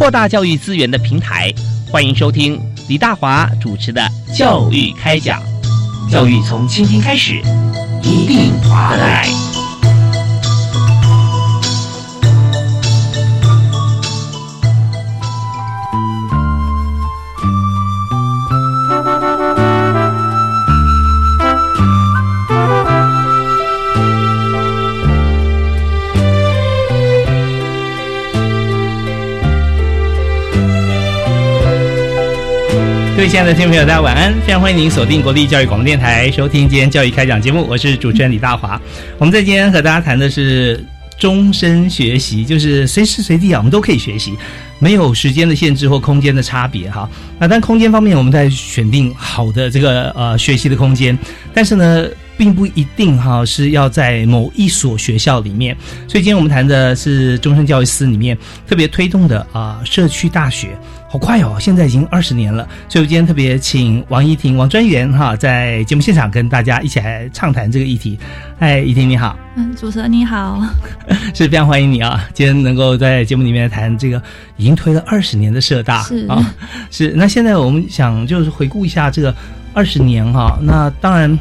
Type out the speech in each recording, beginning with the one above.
扩大教育资源的平台，欢迎收听李大华主持的《教育开讲》，教育从今天开始，一定华来。各位亲爱的听众朋友，大家晚安！非常欢迎您锁定国立教育广播电台，收听今天教育开讲节目。我是主持人李大华。我们在今天和大家谈的是终身学习，就是随时随地啊，我们都可以学习，没有时间的限制或空间的差别哈。那但空间方面，我们在选定好的这个呃学习的空间，但是呢，并不一定哈是要在某一所学校里面。所以今天我们谈的是终身教育司里面特别推动的啊社区大学。好快哦！现在已经二十年了，所以我今天特别请王怡婷王专员哈，在节目现场跟大家一起来畅谈这个议题。嗨，怡婷你好，嗯，主持人你好，是非常欢迎你啊！今天能够在节目里面谈这个已经推了二十年的社大是啊，是。那现在我们想就是回顾一下这个二十年哈，那当然。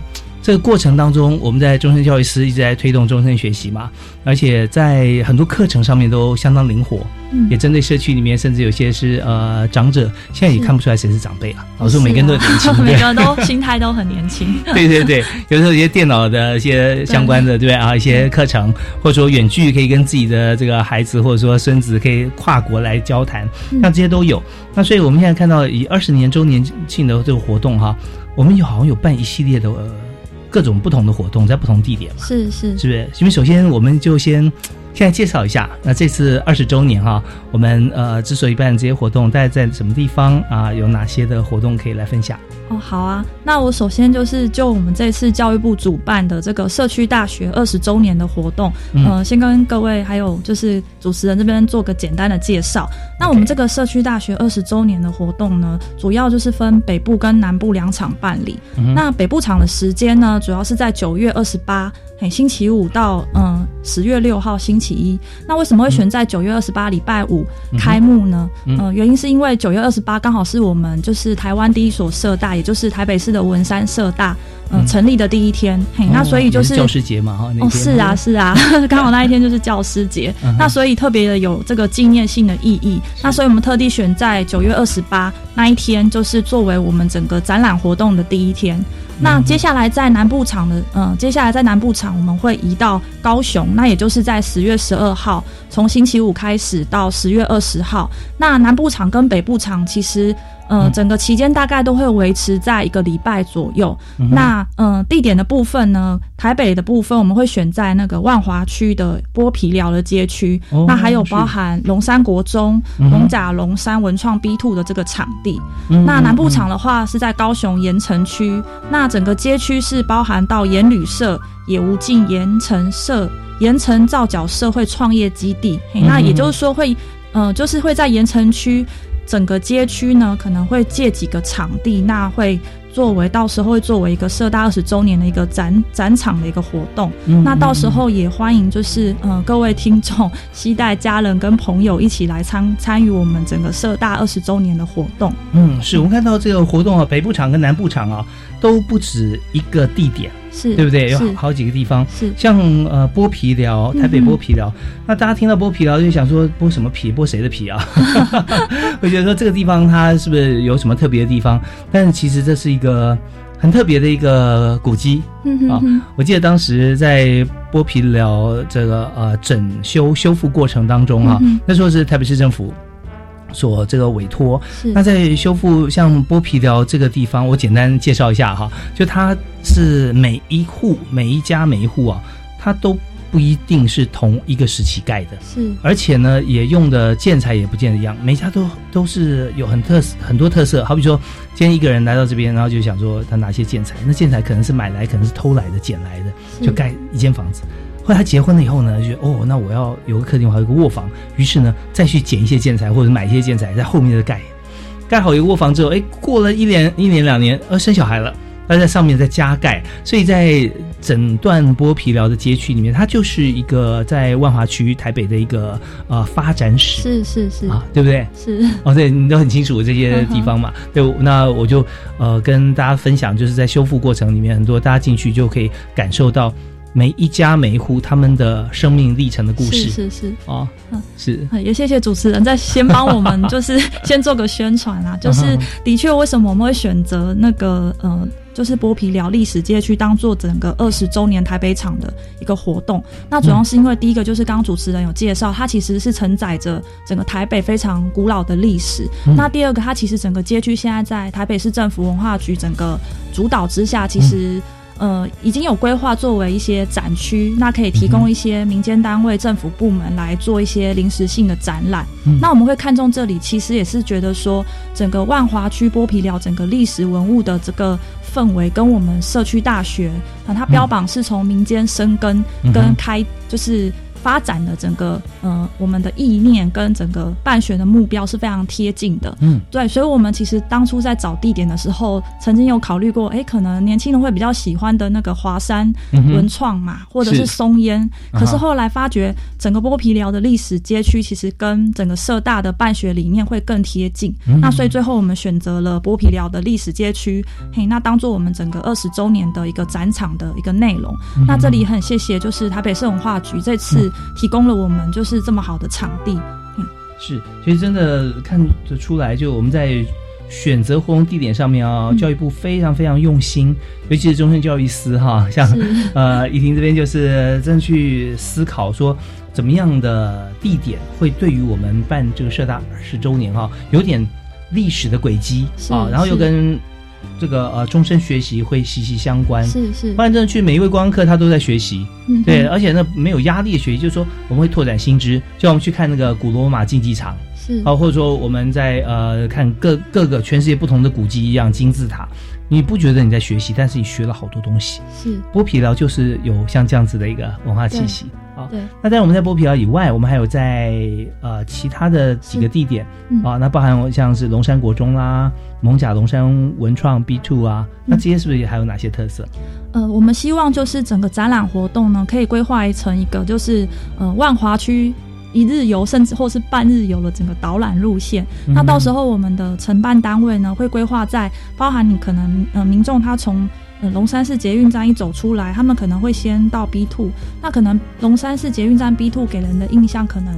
这个过程当中，我们在终身教育师一直在推动终身学习嘛，而且在很多课程上面都相当灵活，也针对社区里面，甚至有些是呃长者，现在也看不出来谁是长辈了。老师每个人都年轻，每个人都心态都很年轻。对对对，有时候一些电脑的一些相关的，对啊？一些课程，或者说远距可以跟自己的这个孩子或者说孙子可以跨国来交谈，像这些都有。那所以我们现在看到以二十年周年庆的这个活动哈，我们有好像有办一系列的。各种不同的活动在不同地点嘛，是是，是不是？因为首先我们就先现在介绍一下，那这次二十周年哈，我们呃之所以办这些活动，大概在什么地方啊？有哪些的活动可以来分享？哦，好啊，那我首先就是就我们这次教育部主办的这个社区大学二十周年的活动，嗯，先跟各位还有就是主持人这边做个简单的介绍。那我们这个社区大学二十周年的活动呢，主要就是分北部跟南部两场办理。那北部场的时间呢，主要是在九月二十八。嘿，星期五到嗯十月六号星期一，那为什么会选在九月二十八礼拜五开幕呢？嗯，原因是因为九月二十八刚好是我们就是台湾第一所社大，也就是台北市的文山社大嗯成立的第一天。嘿，那所以就是教师节嘛哈。哦，是啊 是啊，刚好那一天就是教师节，那所以特别的有这个纪念性的意义。那所以我们特地选在九月二十八那一天，就是作为我们整个展览活动的第一天。那接下来在南部场的，嗯，接下来在南部场我们会移到高雄，那也就是在十月十二号，从星期五开始到十月二十号。那南部场跟北部场其实。嗯，整个期间大概都会维持在一个礼拜左右。那嗯，地点的部分呢，台北的部分我们会选在那个万华区的剥皮寮的街区。那还有包含龙山国中、龙甲龙山文创 B Two 的这个场地。那南部场的话是在高雄盐城区。那整个街区是包含到盐旅社、野无尽盐城社、盐城造角社会创业基地。那也就是说会，嗯，就是会在盐城区。整个街区呢，可能会借几个场地，那会作为到时候会作为一个社大二十周年的一个展展场的一个活动。那到时候也欢迎就是嗯各位听众，期待家人跟朋友一起来参参与我们整个社大二十周年的活动。嗯，是我们看到这个活动啊，北部场跟南部场啊都不止一个地点。是对不对？有好几个地方，是像呃剥皮疗，台北剥皮寮。那大家听到剥皮疗就想说剥什么皮？剥谁的皮啊？会觉得说这个地方它是不是有什么特别的地方？但是其实这是一个很特别的一个古迹嗯啊！我记得当时在剥皮疗这个呃整修修复过程当中啊，那时候是台北市政府。所这个委托，那在修复像剥皮寮这个地方，我简单介绍一下哈，就它是每一户每一家每一户啊，它都不一定是同一个时期盖的，是。而且呢，也用的建材也不见得一样，每家都都是有很特很多特色。好比说，今天一个人来到这边，然后就想说他拿些建材，那建材可能是买来，可能是偷来的、捡来的，就盖一间房子。后来他结婚了以后呢，就哦，那我要有个客厅，还有个卧房，于是呢，再去捡一些建材或者买一些建材，在后面再盖。盖好一个卧房之后，哎，过了一年、一年、两年，呃，生小孩了。他在上面再加盖，所以在整段剥皮寮的街区里面，它就是一个在万华区台北的一个呃发展史，是是是啊，对不对？是哦，对你都很清楚这些地方嘛。对，那我就呃跟大家分享，就是在修复过程里面，很多大家进去就可以感受到每一家每一户他们的生命历程的故事，是是哦，是也谢谢主持人再先帮我们，就是先做个宣传啊，就是的确为什么我们会选择那个呃。就是剥皮聊历史街区当做整个二十周年台北场的一个活动。那主要是因为第一个就是刚刚主持人有介绍，它其实是承载着整个台北非常古老的历史。那第二个，它其实整个街区现在在台北市政府文化局整个主导之下，其实。呃，已经有规划作为一些展区，那可以提供一些民间单位、政府部门来做一些临时性的展览。那我们会看中这里，其实也是觉得说，整个万华区剥皮寮整个历史文物的这个氛围，跟我们社区大学啊，它标榜是从民间生根跟开，就是。发展的整个呃，我们的意念跟整个办学的目标是非常贴近的。嗯，对，所以我们其实当初在找地点的时候，曾经有考虑过，哎，可能年轻人会比较喜欢的那个华山文创嘛，或者是松烟。可是后来发觉，整个剥皮寮的历史街区其实跟整个社大的办学理念会更贴近。那所以最后我们选择了剥皮寮的历史街区，嘿，那当做我们整个二十周年的一个展场的一个内容。那这里很谢谢，就是台北市文化局这次。提供了我们就是这么好的场地，嗯，是，其实真的看得出来，就我们在选择活动地点上面啊，教育部非常非常用心，尤其是终身教育司哈，像 呃怡婷这边就是真去思考说，怎么样的地点会对于我们办这个社大二十周年哈，有点历史的轨迹啊，然后又跟。这个呃，终身学习会息息相关。是是，反正去每一位观光客，他都在学习。嗯，对，而且呢没有压力的学习，就是说我们会拓展新知。就像我们去看那个古罗马竞技场，是啊，或者说我们在呃看各各个全世界不同的古迹一样金字塔。你不觉得你在学习，但是你学了好多东西。是剥皮寮就是有像这样子的一个文化气息啊。对。那在我们在剥皮寮以外，我们还有在呃其他的几个地点啊，那包含像是龙山国中啦、蒙甲龙山文创 B Two 啊，那这些是不是还有哪些特色？呃，我们希望就是整个展览活动呢，可以规划成一个就是呃万华区。一日游，甚至或是半日游的整个导览路线，那到时候我们的承办单位呢，会规划在包含你可能呃民众他从呃龙山市捷运站一走出来，他们可能会先到 B two，那可能龙山市捷运站 B two 给人的印象可能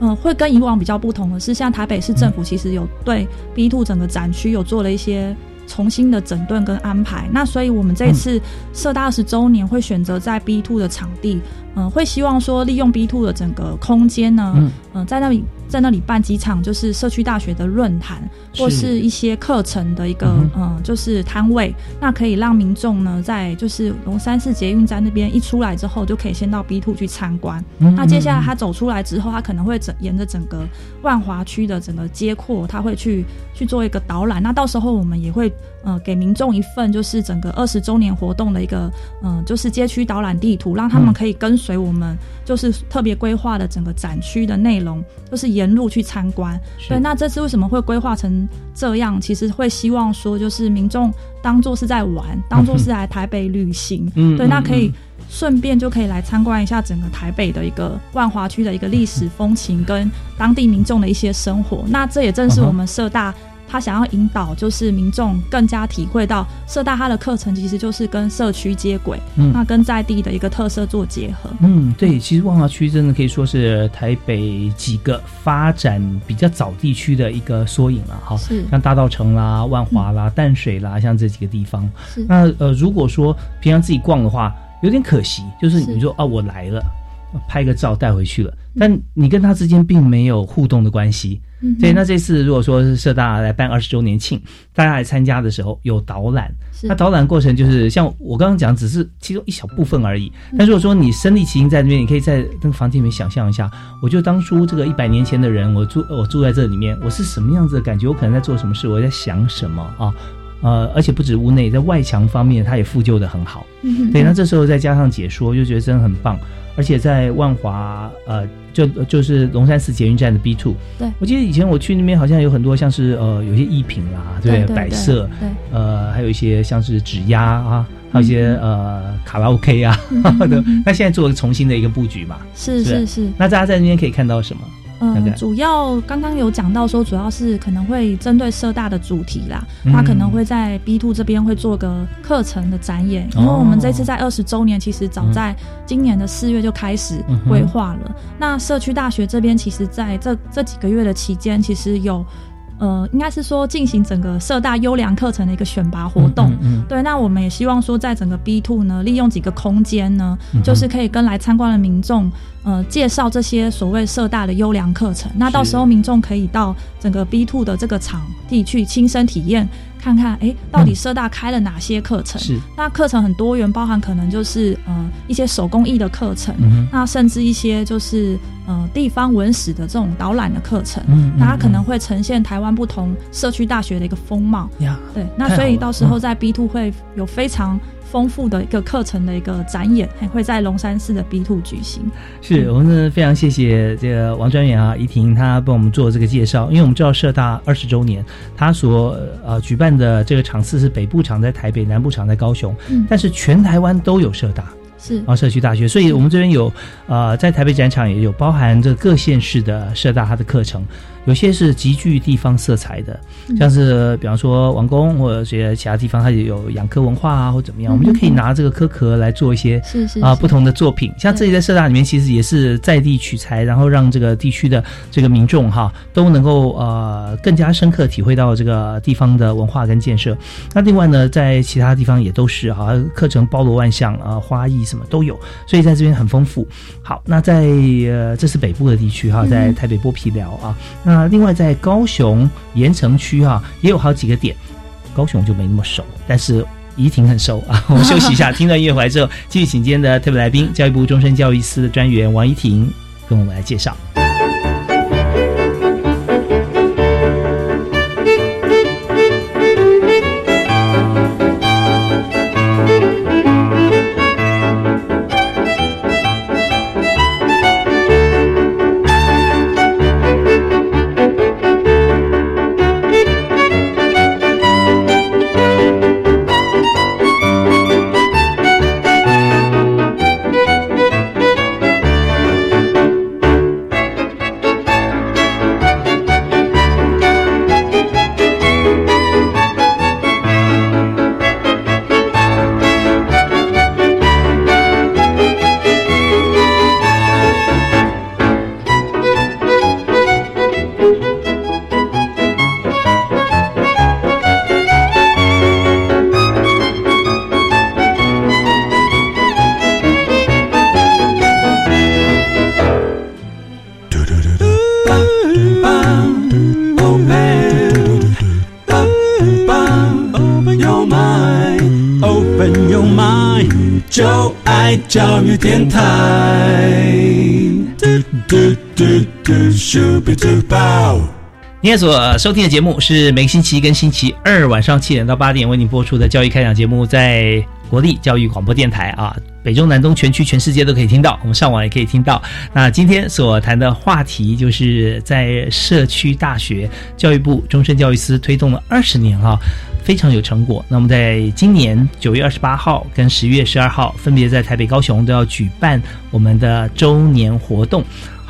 嗯会跟以往比较不同的是，像台北市政府其实有对 B two 整个展区有做了一些。重新的整顿跟安排，那所以我们这次社大二十周年会选择在 B two 的场地，嗯，会希望说利用 B two 的整个空间呢，嗯，在那里。在那里办几场就是社区大学的论坛，或是一些课程的一个嗯，就是摊位，那可以让民众呢在就是龙山市捷运站那边一出来之后，就可以先到 B two 去参观。那接下来他走出来之后，他可能会整沿着整个万华区的整个街廓，他会去去做一个导览。那到时候我们也会呃给民众一份就是整个二十周年活动的一个嗯，就是街区导览地图，让他们可以跟随我们就是特别规划的整个展区的内容，就是。沿路去参观，对，那这次为什么会规划成这样？其实会希望说，就是民众当做是在玩，当做是来台北旅行，嗯对，那可以顺便就可以来参观一下整个台北的一个万华区的一个历史风情跟当地民众的一些生活。那这也正是我们社大。他想要引导，就是民众更加体会到社大他的课程其实就是跟社区接轨，嗯那跟在地的一个特色做结合。嗯，对，其实万华区真的可以说是台北几个发展比较早地区的一个缩影了，哈。是。像大道城啦、万华啦、淡水啦，像这几个地方。是。那呃，如果说平常自己逛的话，有点可惜，就是你说啊，我来了，拍个照带回去了，但你跟他之间并没有互动的关系。嗯哼对，那这次如果说是社大来办二十周年庆，大家来参加的时候有导览，那导览过程就是像我刚刚讲，只是其中一小部分而已。嗯但如果说你身临其境在那边，你可以在那个房间里面想象一下，我就当初这个一百年前的人，我住我住在这里面，我是什么样子的感觉？我可能在做什么事？我在想什么啊？呃，而且不止屋内，在外墙方面，它也复旧的很好。嗯对，那这时候再加上解说，就觉得真的很棒。而且在万华，呃，就就是龙山寺捷运站的 B two，对。我记得以前我去那边好像有很多像是呃有些艺品啦，对摆设，对。呃，还有一些像是纸鸭啊，还有一些、呃卡拉 OK 啊嗯嗯嗯的嗯。那现在做了重新的一个布局嘛，是是？是是，那大家在那边可以看到什么？主要刚刚有讲到说，主要是可能会针对社大的主题啦，嗯。那可能会在 B two 这边会做个课程的展演，哦。因为我们这次在二十周年，其实早在今年的四月就开始规划了。那社区大学这边，其实在这这几个月的期间，其实有。呃，应该是说进行整个社大优良课程的一个选拔活动，嗯嗯对，那我们也希望说，在整个 B two 呢，利用几个空间呢，嗯就是可以跟来参观的民众，呃，介绍这些所谓社大的优良课程。那到时候民众可以到整个 B two 的这个场地去亲身体验，看看，哎，到底社大开了哪些课程？是，那课程很多元，包含可能就是呃一些手工艺的课程，嗯那甚至一些就是呃地方文史的这种导览的课程。那它可能会呈现台湾不同社区大学的一个风貌。呀，对，那所以到时候在 B two 会有非常丰富的一个课程的一个展演，还会在龙山寺的 B two 举行。是我们真的非常谢谢这个王专员啊，怡婷她帮我们做这个介绍，因为我们知道社大二十周年，他所呃举办的这个场次是北部场在台北，南部场在高雄，嗯但是全台湾都有社大。是啊，社区大学，所以我们这边有呃，在台北展场也有包含这各县市的社大它的课程，有些是极具地方色彩的，嗯像是比方说王宫或者些其他地方，它也有养科文化啊，或怎么样，嗯我们就可以拿这个科壳来做一些是是是啊不同的作品。像这里在社大里面，其实也是在地取材，然后让这个地区的这个民众哈都能够呃更加深刻体会到这个地方的文化跟建设。那另外呢，在其他地方也都是哈，课程包罗万象啊，花艺什么都有，所以在这边很丰富。好，那在呃这是北部的地区哈，在台北剥皮寮啊，那另外在高雄盐城区啊也有好几个点，高雄就没那么熟，但是。怡婷很熟啊，我们休息一下，听段音乐回来之后，继续请今天的特别来宾，教育部终身教育司的专员王怡婷跟我们来介绍。你现在所收听的节目是每个星期一跟星期二晚上七点到八点为您播出的教育开讲节目，在国立教育广播电台啊，北中南东全区全世界都可以听到，我们上网也可以听到。那今天所谈的话题就是在社区大学教育部终身教育司推动了二十年哈、非常有成果。那么在今年九月二十八号跟十月十二号，分别在台北、高雄都要举办我们的周年活动。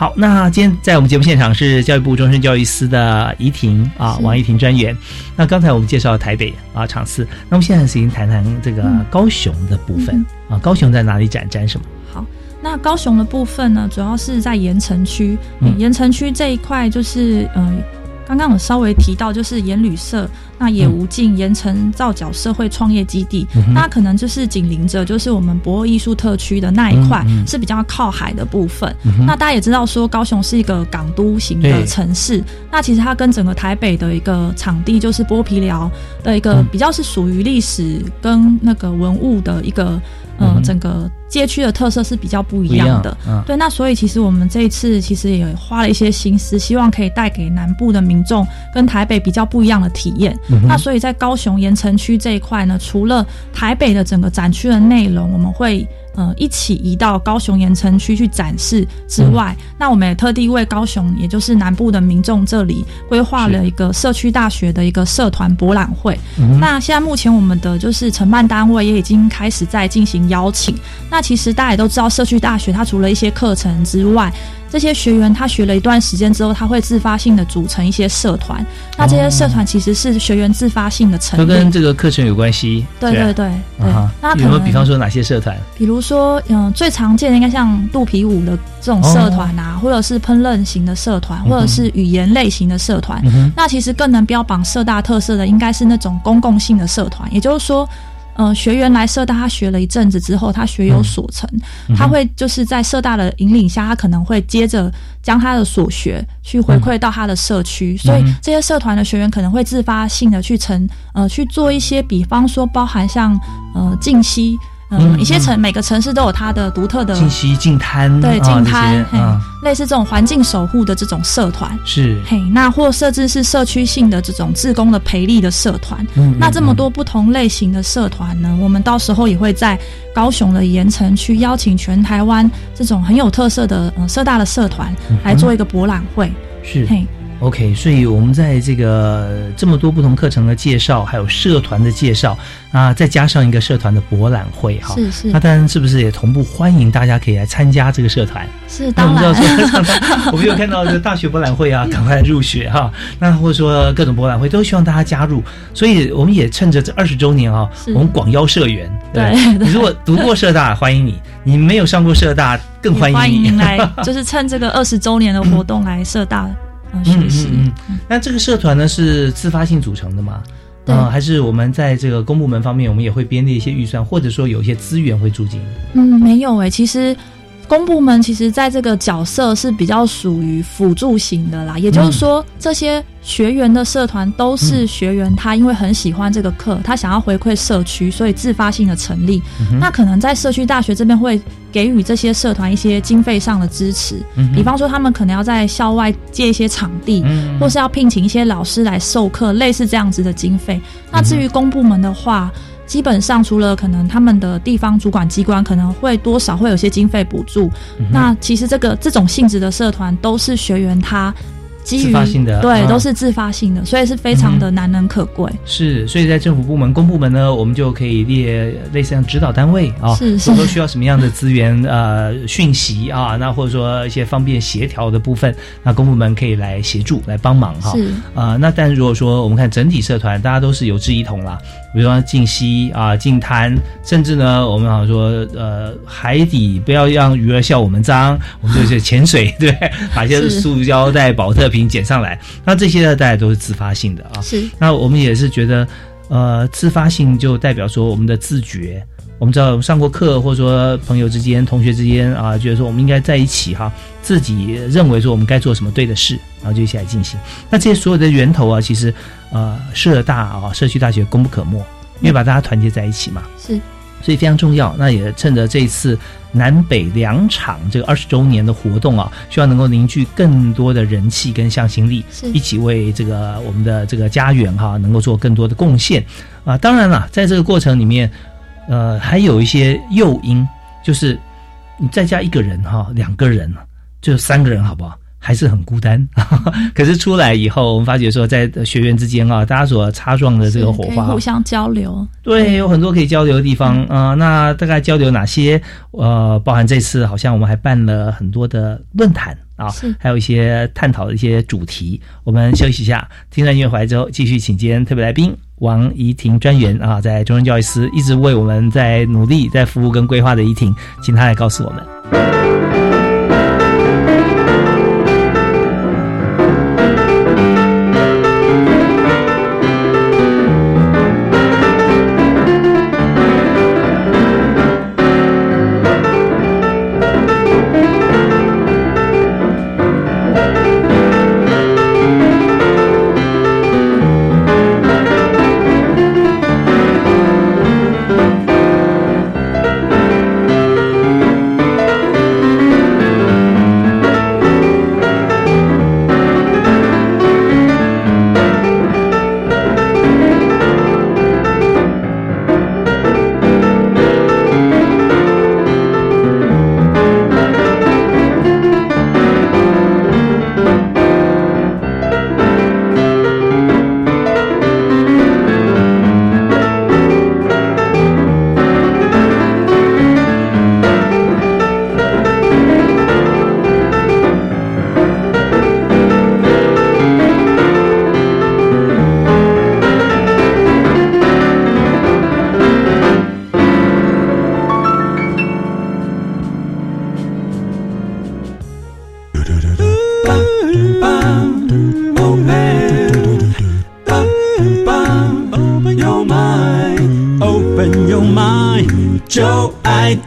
好，那今天在我们节目现场是教育部终身教育司的怡婷啊，王怡婷专员。那刚才我们介绍了台北啊场次，那我们现在先谈谈这个高雄的部分、啊，高雄在哪里展展什么？好，那高雄的部分呢，主要是在盐城区。嗯盐城区这一块就是，嗯、刚刚刚我稍微提到，就是盐旅社、那也无尽、盐城造角社会创业基地，嗯那可能就是紧邻着就是我们博尔艺术特区的那一块、嗯嗯是比较靠海的部分。那大家也知道说，高雄是一个港都型的城市，那其实它跟整个台北的一个场地就是剥皮寮的一个嗯。比较是属于历史跟那个文物的一个呃、嗯哼整个街区的特色是比较不不一一样的。嗯，对，那所以其实我们这一次其实也花了一些心思，希望可以带给南部的民众跟台北比较不一样的体验。嗯那所以在高雄盐城区这一块呢，除了台北的整个展区的内容，我们会呃一起移到高雄盐城区去展示之外，嗯那我们也特地为高雄，也就是南部的民众这里规划了一个社区大学的一个社团博览会。嗯那现在目前我们的就是承办单位也已经开始在进行邀请。那其实大家也都知道，社区大学它除了一些课程之外，这些学员他学了一段时间之后，他会自发性的组成一些社团。那这些社团其实是学员自发性的成立。都跟这个课程有关系。对对对对，啊哈，有那可能没有比方说哪些社团？比如说，嗯、最常见的应该像肚皮舞的这种社团啊，或者是烹饪型的社团，或者是语言类型的社团。嗯，那其实更能标榜社大特色的，应该是那种公共性的社团，也就是说。呃，学员来社大，他学了一阵子之后，他学有所成，嗯他会就是在社大的引领下，他可能会接着将他的所学去回馈到他的社区，所以嗯这些社团的学员可能会自发性的去成呃去做一些，比方说包含像呃静息，呃、嗯一些城每个城市都有它的独特的信息、近滩，对啊净滩，类似这种环境守护的这种社团。是，嘿，那或甚至是社区性的这种自工的培力的社团，嗯那这么多不同类型的社团呢，我们到时候也会在高雄的盐城区邀请全台湾这种很有特色的呃社大的社团来做一个博览会。是嘿，OK，所以我们在这个这么多不同课程的介绍，还有社团的介绍啊，再加上一个社团的博览会哈，是是那当然是不是也同步欢迎大家可以来参加这个社团？是，当们知道然，说，我们有看到这个大学博览会啊，赶快入学哈。那或者说各种博览会都希望大家加入，所以我们也趁着这二十周年啊，我们广邀社员。对对你如果读过社大，欢迎你；你没有上过社大，更欢欢迎你。迎来，就是趁这个二十周年的活动来社大呃学习。嗯嗯嗯。那这个社团呢是自发性组成的吗？对呃还是我们在这个公部门方面，我们也会编列一些预算，或者说有一些资源会注进。嗯，没有诶、其实公部门其实在这个角色是比较属于辅助型的啦，也就是说，这些学员的社团都是学员他因为很喜欢这个课，他想要回馈社区，所以自发性的成立。嗯那可能在社区大学这边会给予这些社团一些经费上的支持，嗯比方说他们可能要在校外借一些场地，嗯。或是要聘请一些老师来授课，类似这样子的经费。那至于公部门的话，基本上除了可能他们的地方主管机关可能会多少会有些经费补助，嗯那其实这个这种性质的社团都是学员他基于自发性的对，嗯都是自发性的，所以是非常的难能可贵。是，所以在政府部门、公部门呢，我们就可以列类似像指导单位啊，是是都需要什么样的资源呃讯息啊，那或者说一些方便协调的部分，那公部门可以来协助来帮忙哈。是啊、那但如果说我们看整体社团，大家都是有志一同啦，比如说静溪啊、静滩，甚至呢，我们好像说呃海底不要让鱼儿笑我们脏，我们就是潜水，对，把一些塑胶袋、保特瓶捡上来，那这些呢，大家都是自发性的啊。是那我们也是觉得，呃，自发性就代表说我们的自觉。我们知道上过课，或者说朋友之间、同学之间啊，觉得说我们应该在一起哈，自己认为说我们该做什么对的事，然后就一起来进行。那这些所有的源头啊，其实呃，社大啊，社区大学功不可没，因为把大家团结在一起嘛。是所以非常重要。那也趁着这次南北两场这个二十周年的活动啊，希望能够凝聚更多的人气跟向心力，是一起为这个我们的这个家园哈、能够做更多的贡献啊。当然了，在这个过程里面，呃，还有一些诱因，就是你再加一个人哈、两个人，就三个人，好不好？还是很孤单，可是出来以后，我们发觉说，在学员之间啊，大家所擦撞的这个火花互相交流。对，有很多可以交流的地方啊、呃那大概交流哪些？呃，包含这次好像我们还办了很多的论坛啊是，还有一些探讨的一些主题。我们休息一下，听完音乐回来之后，继续请今天特别来宾王怡婷专员啊，在中央教育司一直为我们在努力在服务跟规划的怡婷，请她来告诉我们。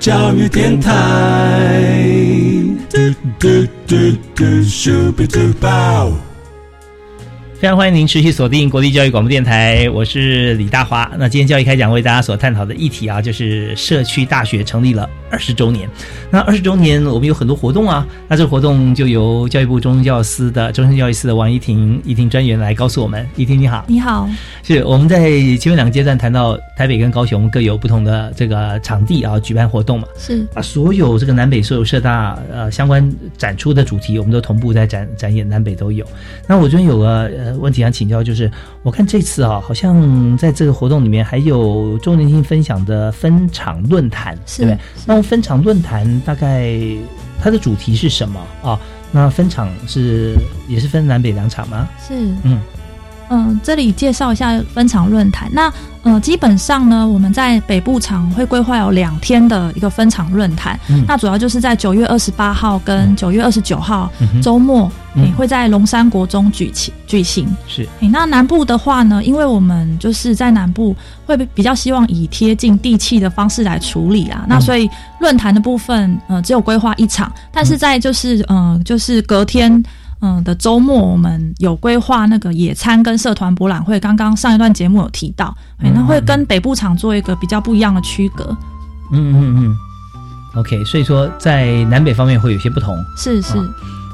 教育电台。非常欢迎您持续锁定国立教育广播电台，我是李大华。那今天教育开讲为大家所探讨的议题啊，就是社区大学成立了二十周年。那二十周年我们有很多活动啊，那这个活动就由教育部中教司的终身教育司的王怡婷怡婷专员来告诉我们。怡婷你好，你好，是我们在前面两个阶段谈到台北跟高雄各有不同的这个场地啊举办活动嘛，是啊所有这个南北所有社大呃相关展出的主题，我们都同步在展展演，南北都有。那我这边有个呃问题想请教，就是我看这次啊，好像在这个活动里面还有周年庆分享的分场论坛，是对不对？那分场论坛大概它的主题是什么啊？那分场是也是分南北两场吗？是，嗯嗯，这里介绍一下分场论坛。那呃，基本上呢，我们在北部场会规划有两天的一个分场论坛。嗯那主要就是在九月二十八号跟九月二十九号周末，嗯也会在龙山国中举行举行。是诶，那南部的话呢，因为我们就是在南部会比较希望以贴近地气的方式来处理啊，那所以论坛的部分，呃，只有规划一场，但是在就是呃，就是隔天。嗯的周末，我们有规划那个野餐跟社团博览会。刚刚上一段节目有提到，诶那会跟北部场做一个比较不一样的区隔。嗯嗯嗯，OK，所以说在南北方面会有些不同。是是，啊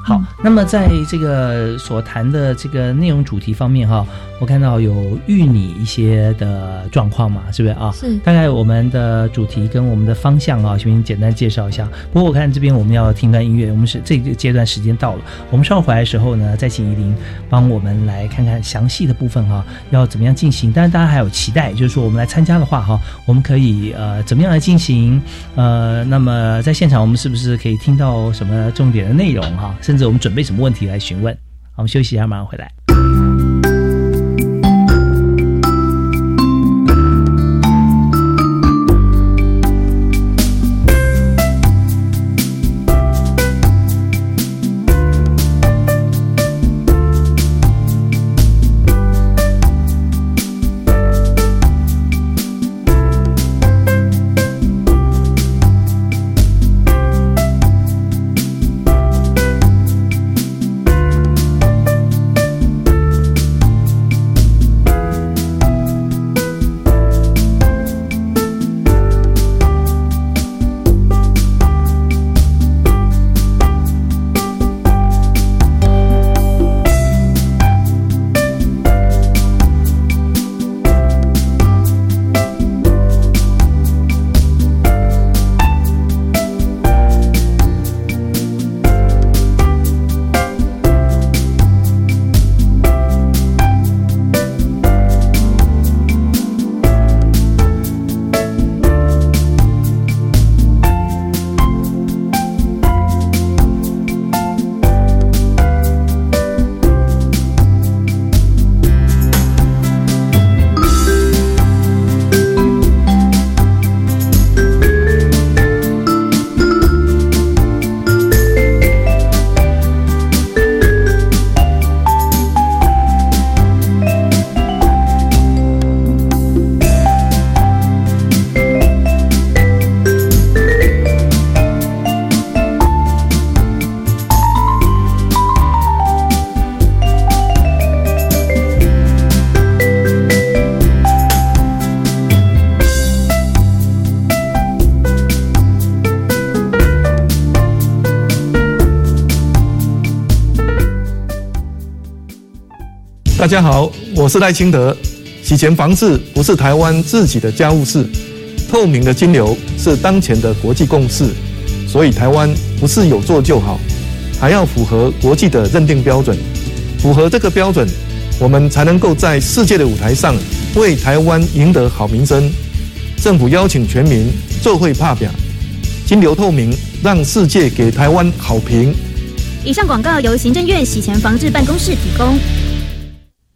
好嗯，那么在这个所谈的这个内容主题方面哈，我看到有预你一些的状况嘛，是不是啊？是大概我们的主题跟我们的方向啊，请您简单介绍一下。不过我看这边我们要听段音乐，我们是这个阶段时间到了，我们稍后回来的时候呢，再请依林帮我们来看看详细的部分哈、要怎么样进行。但是，大家还有期待，就是说我们来参加的话哈，我们可以呃怎么样来进行？呃，那么在现场我们是不是可以听到什么重点的内容哈？甚至我们准备什么问题来询问？我们休息一下，马上回来。大家好，我是赖清德。洗钱防治不是台湾自己的家务事，透明的金流是当前的国际共识，所以台湾不是有做就好，还要符合国际的认定标准。符合这个标准，我们才能够在世界的舞台上为台湾赢得好名声。政府邀请全民做会怕表，金流透明，让世界给台湾好评。以上广告由行政院洗钱防治办公室提供。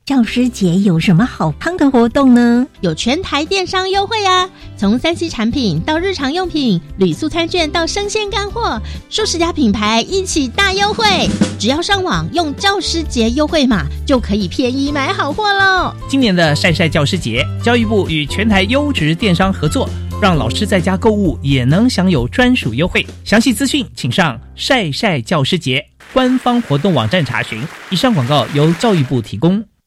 教师节有什么好康的活动呢？有全台电商优惠啊！从三 C 产品到日常用品、旅宿餐券到生鲜干货，数十家品牌一起大优惠。只要上网用教师节优惠码，就可以便宜买好货喽！今年的晒晒教师节，教育部与全台优质电商合作，让老师在家购物也能享有专属优惠。详细资讯请上晒晒教师节官方活动网站查询。以上广告由教育部提供。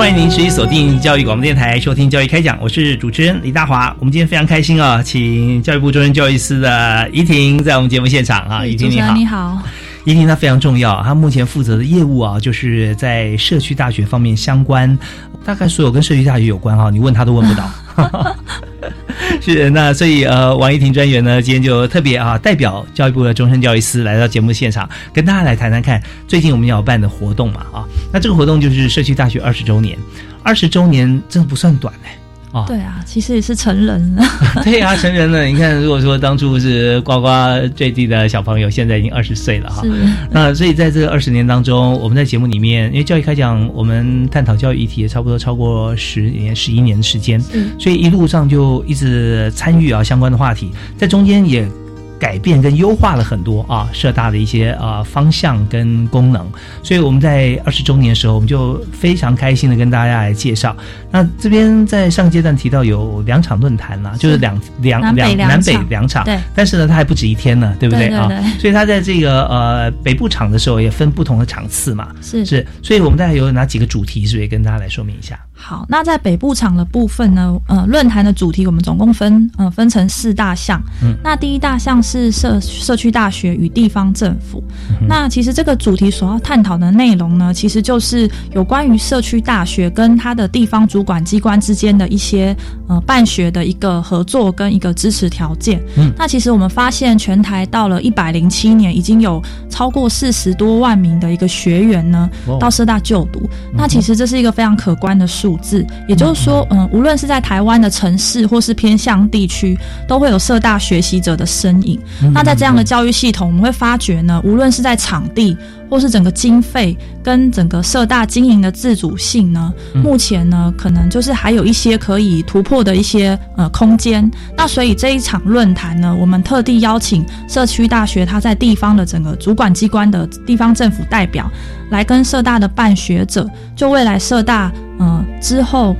欢迎您持续锁定教育广播电台收听教育开讲，我是主持人李大华。我们今天非常开心啊，请教育部中央教育司的怡婷在我们节目现场啊，怡婷你好。你好，怡婷她非常重要，她目前负责的业务啊，就是在社区大学方面相关，大概所有跟社区大学有关哈、你问她都问不到。是那所以呃，王一婷专员呢，今天就特别啊，代表教育部的终身教育司来到节目现场，跟大家来谈谈看最近我们要办的活动嘛啊。那这个活动就是社区大学二十周年，二十周年真的不算短哎、哦，对啊，其实也是成人了。对啊、成人了。你看，如果说当初是呱呱坠地的小朋友，现在已经二十岁了哈。是那所以在这个二十年当中，我们在节目里面，因为教育开讲，我们探讨教育议题也差不多超过十年、十一年的时间，所以一路上就一直参与啊相关的话题，在中间也。改变跟优化了很多啊，社大的一些啊方向跟功能，所以我们在二十周年的时候，我们就非常开心的跟大家来介绍。那这边在上个阶段提到有两场论坛啦，就是两两两两南北两场，对。但是呢，它还不止一天呢，对不对？啊？所以它在这个呃北部场的时候也分不同的场次嘛，是。是，所以我们大概有哪几个主题，是不是也跟大家来说明一下？好，那在北部场的部分呢，呃，论坛的主题我们总共分呃分成四大项。嗯那第一大项是社社区大学与地方政府。那其实这个主题所要探讨的内容呢，其实就是有关于社区大学跟它的地方主管机关之间的一些呃办学的一个合作跟一个支持条件。嗯那其实我们发现，全台到了一百零七年，已经有超过四十多万名的一个学员呢哦到社大就读。那其实这是一个非常可观的数字，也就是说，嗯，无论是在台湾的城市或是偏向地区，都会有社大学习者的身影。那在这样的教育系统，我们会发觉呢，无论是在场地或是整个经费跟整个社大经营的自主性呢，目前呢，可能就是还有一些可以突破的一些呃空间。那所以这一场论坛呢，我们特地邀请社区大学它在地方的整个主管机关的地方政府代表，来跟社大的办学者，就未来社大呃之后。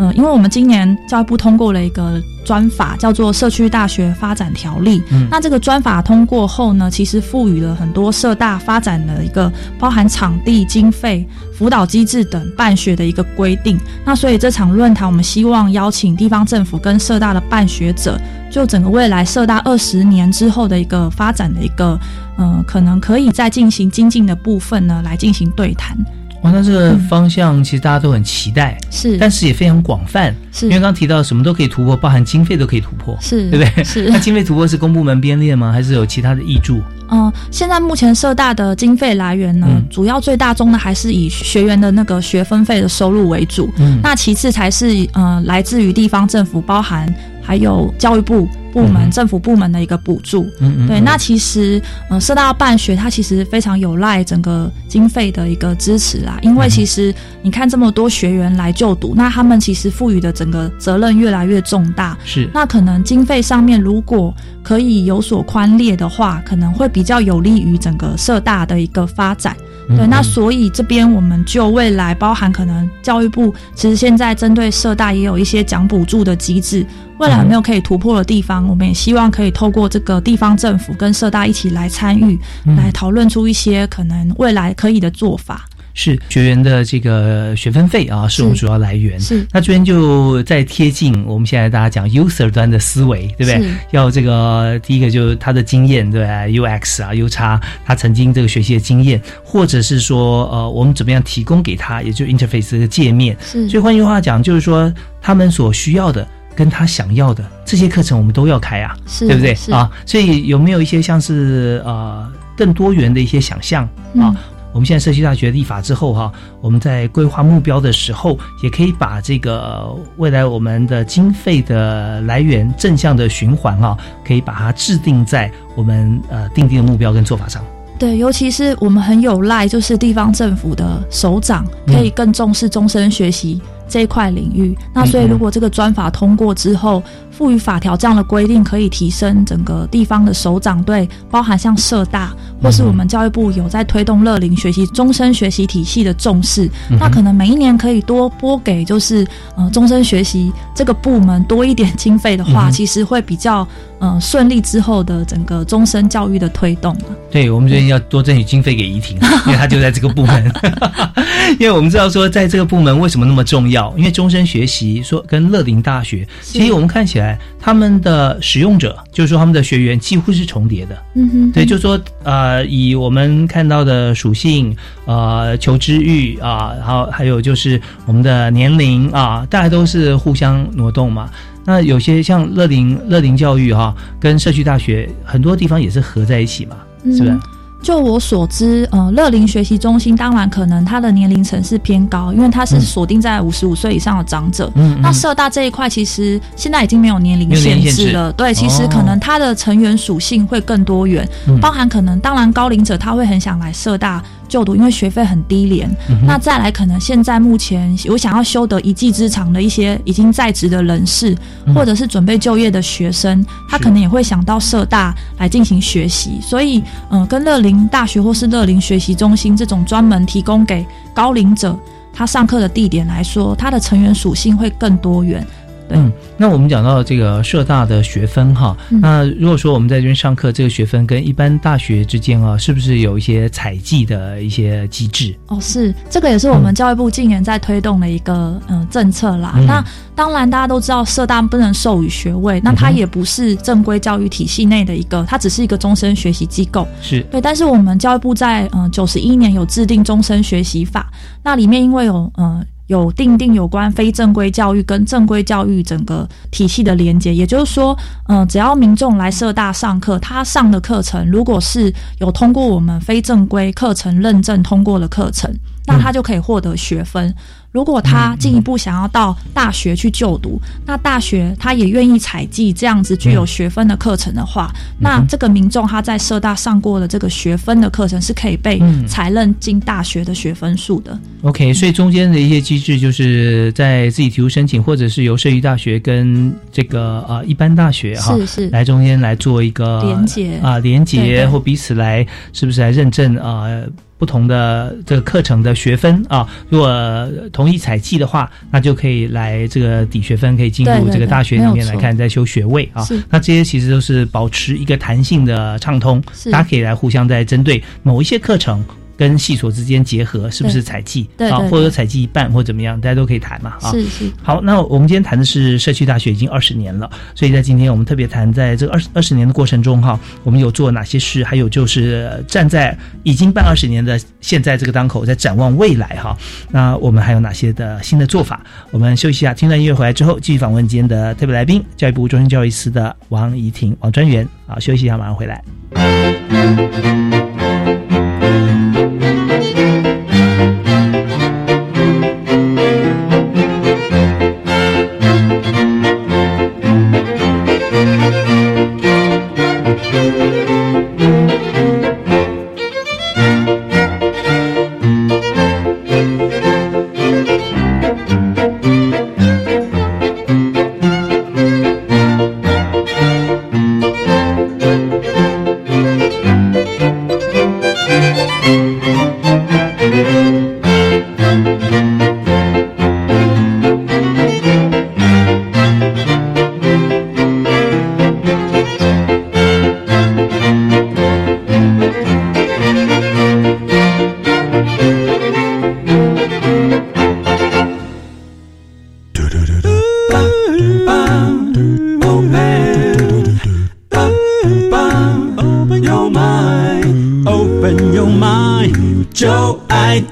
呃，因为我们今年教育部通过了一个专法，叫做《社区大学发展条例》。嗯那这个专法通过后呢，其实赋予了很多社大发展的一个包含场地、经费、辅导机制等办学的一个规定。那所以这场论坛，我们希望邀请地方政府跟社大的办学者，就整个未来社大二十年之后的一个发展的一个，呃，可能可以再进行精进的部分呢，来进行对谈。哇，那这个方向其实大家都很期待，是。但是也非常广泛，是。因为刚刚提到什么都可以突破，包含经费都可以突破，是对不对？是。那经费突破是公部门编列吗？还是有其他的益助？嗯，现在目前社大的经费来源呢，嗯。主要最大宗的还是以学员的那个学分费的收入为主，嗯。那其次才是呃来自于地方政府，包含还有教育部部门、嗯政府部门的一个补助。对，嗯嗯对那其实呃社大办学，它其实非常有赖整个经费的一个支持啦，因为其实你看这么多学员来就读，那他们其实赋予的整个责任越来越重大，是。那可能经费上面如果可以有所宽列的话，可能会比较有利于整个社大的一个发展。对，那所以这边我们就未来包含可能教育部其实现在针对社大也有一些奖补助的机制，未来有没有可以突破的地方，我们也希望可以透过这个地方政府跟社大一起来参与，嗯来讨论出一些可能未来可以的做法。是学员的这个学分费啊，是我们主要来源。是那这边就在贴近我们现在大家讲 user 端的思维，对不对？要这个第一个就是他的经验，对不对？UX 啊，U 叉他曾经这个学习的经验，或者是说呃，我们怎么样提供给他，也就 interface 这个界面。是所以换句话讲，就是说他们所需要的。跟他想要的这些课程，我们都要开啊，是对不对啊？所以有没有一些像是呃更多元的一些想象啊？嗯我们现在社区大学立法之后哈、我们在规划目标的时候，也可以把这个未来我们的经费的来源正向的循环哈、可以把它制定在我们呃定定的目标跟做法上。对，尤其是我们很有赖，就是地方政府的首长嗯可以更重视终身学习这一块领域。那所以，如果这个专法通过之后，赋予法条这样的规定，可以提升整个地方的首长对包含像社大或是我们教育部有在推动乐龄学习终身学习体系的重视，嗯那可能每一年可以多拨给就是呃终身学习这个部门多一点经费的话，嗯其实会比较呃顺利之后的整个终身教育的推动啊。对，我们最近要多争取经费给怡婷，因为她就在这个部门。因为我们知道说，在这个部门为什么那么重要？因为终身学习说跟乐龄大学，其实我们看起来他们的使用者，就是说他们的学员几乎是重叠的。嗯哼，对，就是说呃，以我们看到的属性，呃，求知欲啊，然后还有就是我们的年龄啊，大家都是互相挪动嘛。那有些像乐龄乐龄教育哈、跟社区大学很多地方也是合在一起嘛，是不是？嗯就我所知，呃，乐龄学习中心当然可能它的年龄层是偏高，因为它是锁定在五十五岁以上的长者。嗯嗯那社大这一块其实现在已经没有年龄限制制。了，对，其实哦可能它的成员属性会更多元，嗯。包含可能当然高龄者他会很想来社大就读，因为学费很低廉。嗯那再来，可能现在目前有想要修得一技之长的一些已经在职的人士，嗯或者是准备就业的学生，他可能也会想到社大来进行学习。所以，嗯、跟乐龄大学或是乐龄学习中心这种专门提供给高龄者他上课的地点来说，它的成员属性会更多元。对嗯，那我们讲到这个社大的学分哈，嗯那如果说我们在这边上课，这个学分跟一般大学之间啊，是不是有一些采集的一些机制？哦，是这个也是我们教育部近年在推动的一个嗯、呃政策啦。嗯那当然大家都知道社大不能授予学位，那它也不是正规教育体系内的一个，它只是一个终身学习机构。是对，但是我们教育部在嗯九十一年有制定终身学习法，那里面因为有呃有定定有关非正规教育跟正规教育整个体系的连接，也就是说，嗯、只要民众来社大上课，他上的课程如果是有通过我们非正规课程认证通过的课程，那他就可以获得学分。如果他进一步想要到大学去就读，那大学他也愿意采集这样子具有学分的课程的话，那这个民众他在社大上过的这个学分的课程是可以被嗯。采认进大学的学分数的。OK，所以中间的一些机制就是在自己提出申请，或者是由社区大学跟这个呃一般大学哈，是是。来中间来做一个连接啊、连对对。结或彼此来是不是来认证啊、不同的这个课程的学分啊，如果同意采集的话，那就可以来这个抵学分，可以进入这个大学里面来看，再修学位啊。那这些其实都是保持一个弹性的畅通，大家可以来互相在针对某一些课程。跟系所之间结合，是不是对采集啊？对对或者采集一半或怎么样，大家都可以谈嘛啊。是是好，那我们今天谈的是社区大学已经二十年了，所以在今天我们特别谈在这个二十二十年的过程中哈，我们有做哪些事，还有就是呃站在已经办二十年的现在这个当口，在展望未来哈，那我们还有哪些的新的做法？我们休息一下，听段音乐回来之后，继续访问今天的特别来宾，教育部中心教育司的王怡婷王专员。好，休息一下，马上回来。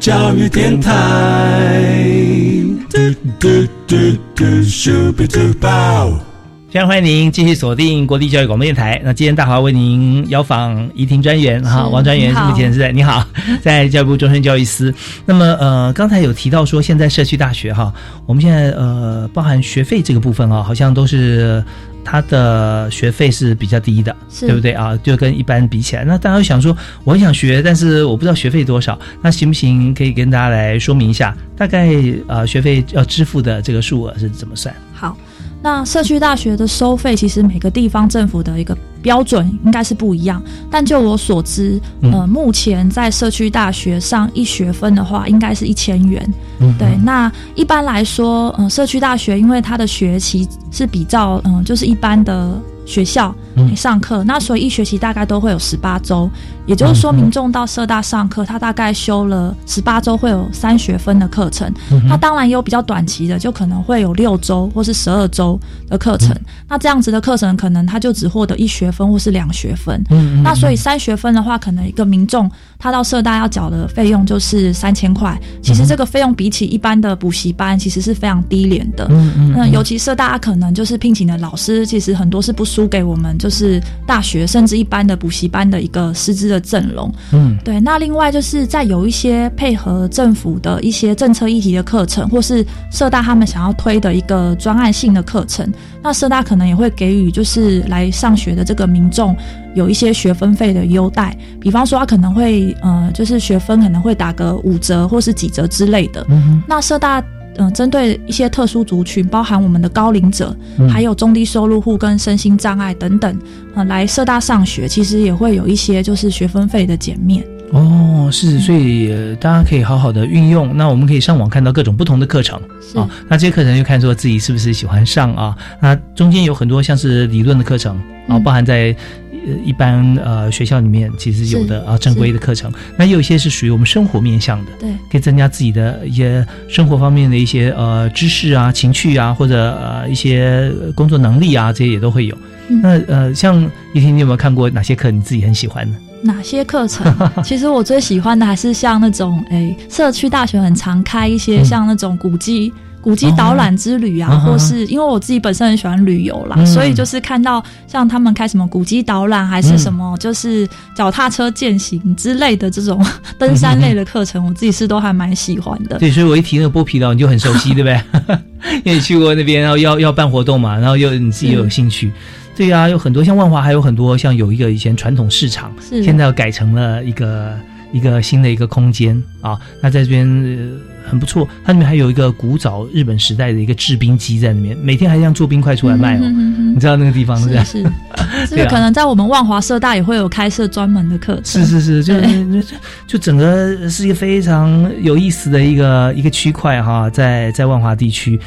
教育电台。嘟嘟嘟嘟欢迎您继续锁定国立教育广播电台。那今天大华为您邀访怡婷专员哈，王专员目前是在你好，在教育部终身教育司。那么呃，刚才有提到说，现在社区大学哈，我们现在呃，包含学费这个部分啊，好像都是它的学费是比较低的，对不对啊？就跟一般比起来，那大家想说，我很想学，但是我不知道学费多少，那行不行？可以跟大家来说明一下，大概呃学费要支付的这个数额是怎么算？好。那社区大学的收费，其实每个地方政府的一个标准应该是不一样。但就我所知，呃，目前在社区大学上一学分的话，应该是一千元。对，那一般来说，呃，社区大学因为它的学期是比较，嗯，就是一般的学校上课，那所以一学期大概都会有十八周。也就是说，民众到社大上课，他大概修了十八周，会有三学分的课程。那当然也有比较短期的，就可能会有六周或是十二周的课程。那这样子的课程，可能他就只获得一学分或是两学分。那所以三学分的话，可能一个民众他到社大要缴的费用就是三千块。其实这个费用比起一般的补习班，其实是非常低廉的。嗯嗯。那尤其社大可能就是聘请的老师，其实很多是不输给我们，就是大学甚至一般的补习班的一个师资的。阵容，嗯，对。那另外就是在有一些配合政府的一些政策议题的课程，或是社大他们想要推的一个专案性的课程，那社大可能也会给予就是来上学的这个民众有一些学分费的优待，比方说他可能会呃，就是学分可能会打个五折或是几折之类的。那社大。嗯，针对一些特殊族群，包含我们的高龄者，还有中低收入户跟身心障碍等等，啊，来社大上学，其实也会有一些就是学分费的减免。哦，是，所以大家可以好好的运用。那我们可以上网看到各种不同的课程啊，那这些课程就看说自己是不是喜欢上啊。那中间有很多像是理论的课程啊，包含在。呃，一般呃学校里面其实有的啊正规的课程，那有一些是属于我们生活面向的，对，可以增加自己的一些生活方面的一些呃知识啊、情趣啊，或者呃一些工作能力啊，这些也都会有。那呃，像一婷，你有没有看过哪些课你自己很喜欢呢？哪些课程？其实我最喜欢的还是像那种诶，社区大学很常开一些像那种古迹。古迹导览之旅啊，或是因为我自己本身很喜欢旅游啦，所以就是看到像他们开什么古迹导览，还是什么就是脚踏车践行之类的这种 登山类的课程，我自己是都还蛮喜欢的。对，所以我一提那个剥皮岛，你就很熟悉，对不对？因为你去过那边，然后要要办活动嘛，然后又你自己又有兴趣。对啊，有很多像万华，还有很多像有一个以前传统市场，现在改成了一个一个新的一个空间啊。那在这边。很不错，它里面还有一个古早日本时代的一个制冰机在里面，每天还这样做冰块出来卖哦。你知道那个地方是不是？这个可能在我们万华社大也会有开设专门的课程。是是是，就就整个是一个非常有意思的一个一个区块哈，在在万华地区。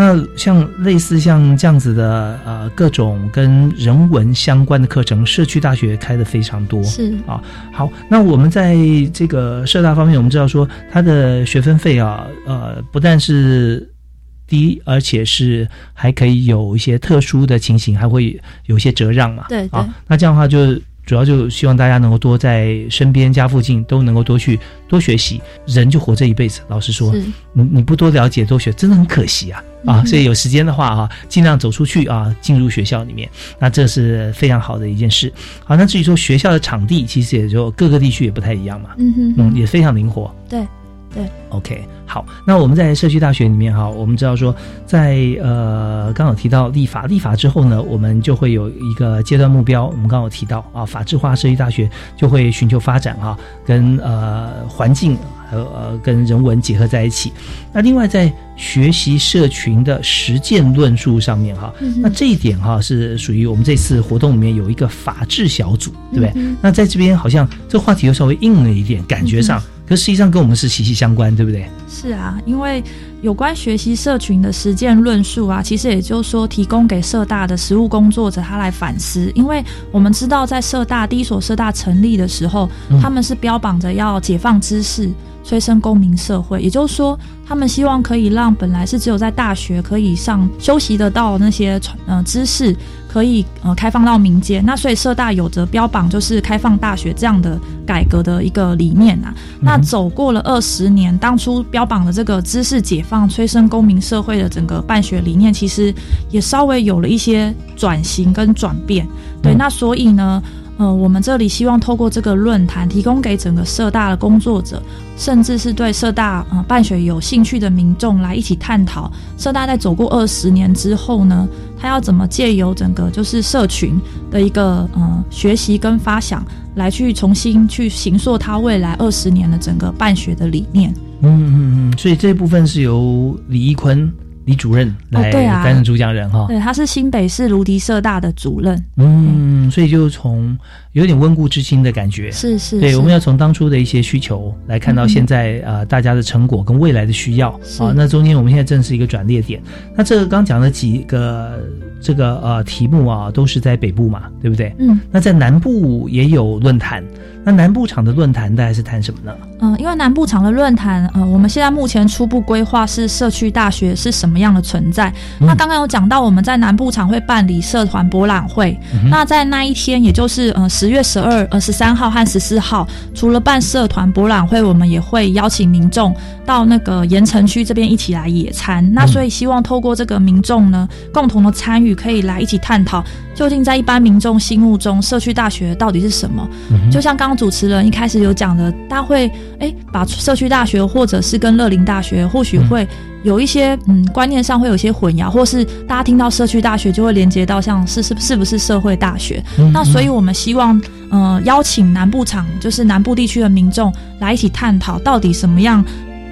那像类似像这样子的呃各种跟人文相关的课程，社区大学开的非常多。是啊，好，那我们在这个社大方面，我们知道说它的学分费啊，呃，不但是低，而且是还可以有一些特殊的情形，还会有一些折让嘛。对对。那这样的话就。主要就希望大家能够多在身边、家附近都能够多去多学习。人就活这一辈子，老实说，你你不多了解、多学，真的很可惜啊啊！所以有时间的话啊，尽量走出去啊，进入学校里面，那这是非常好的一件事。好，那至于说学校的场地，其实也就各个地区也不太一样嘛，嗯哼，嗯，也非常灵活。对。对，OK，好，那我们在社区大学里面哈，我们知道说，在呃，刚好提到立法，立法之后呢，我们就会有一个阶段目标。我们刚好提到啊，法制化社区大学就会寻求发展哈，跟呃环境和呃跟人文结合在一起。那另外在学习社群的实践论述上面哈，那这一点哈是属于我们这次活动里面有一个法制小组，对不对？那在这边好像这话题又稍微硬了一点，感觉上。可实际上跟我们是息息相关，对不对？是啊，因为有关学习社群的实践论述啊，其实也就是说提供给社大的实务工作者他来反思。因为我们知道，在社大第一所社大成立的时候，他们是标榜着要解放知识。催生公民社会，也就是说，他们希望可以让本来是只有在大学可以上修习得到那些呃知识，可以呃开放到民间。那所以社大有着标榜就是开放大学这样的改革的一个理念啊。那走过了二十年，当初标榜的这个知识解放、催生公民社会的整个办学理念，其实也稍微有了一些转型跟转变。对，那所以呢？呃，我们这里希望透过这个论坛，提供给整个社大的工作者，甚至是对社大呃办学有兴趣的民众，来一起探讨社大在走过二十年之后呢，他要怎么借由整个就是社群的一个呃学习跟发想，来去重新去形塑他未来二十年的整个办学的理念。嗯嗯嗯，所以这部分是由李一坤。李主任来担任主讲人哈，对，他是新北市芦笛社大的主任，嗯，所以就从有点温故知新的感觉，是是，对，我们要从当初的一些需求来看到现在呃大家的成果跟未来的需要啊，那中间我们现在正是一个转捩点，那这个刚讲的几个这个呃题目啊，都是在北部嘛，对不对？嗯，那在南部也有论坛。那南部场的论坛大概是谈什么呢？嗯，因为南部场的论坛，呃，我们现在目前初步规划是社区大学是什么样的存在。那刚刚有讲到，我们在南部场会办理社团博览会。那在那一天，也就是呃十月十二、呃十三号和十四号，除了办社团博览会，我们也会邀请民众到那个盐城区这边一起来野餐。那所以希望透过这个民众呢，共同的参与，可以来一起探讨，究竟在一般民众心目中，社区大学到底是什么？就像刚刚。主持人一开始有讲的，大家会哎把社区大学或者是跟乐林大学，或许会有一些嗯观念上会有些混淆，或是大家听到社区大学就会连接到像是是是不是社会大学？那所以我们希望呃邀请南部场，就是南部地区的民众来一起探讨到底什么样。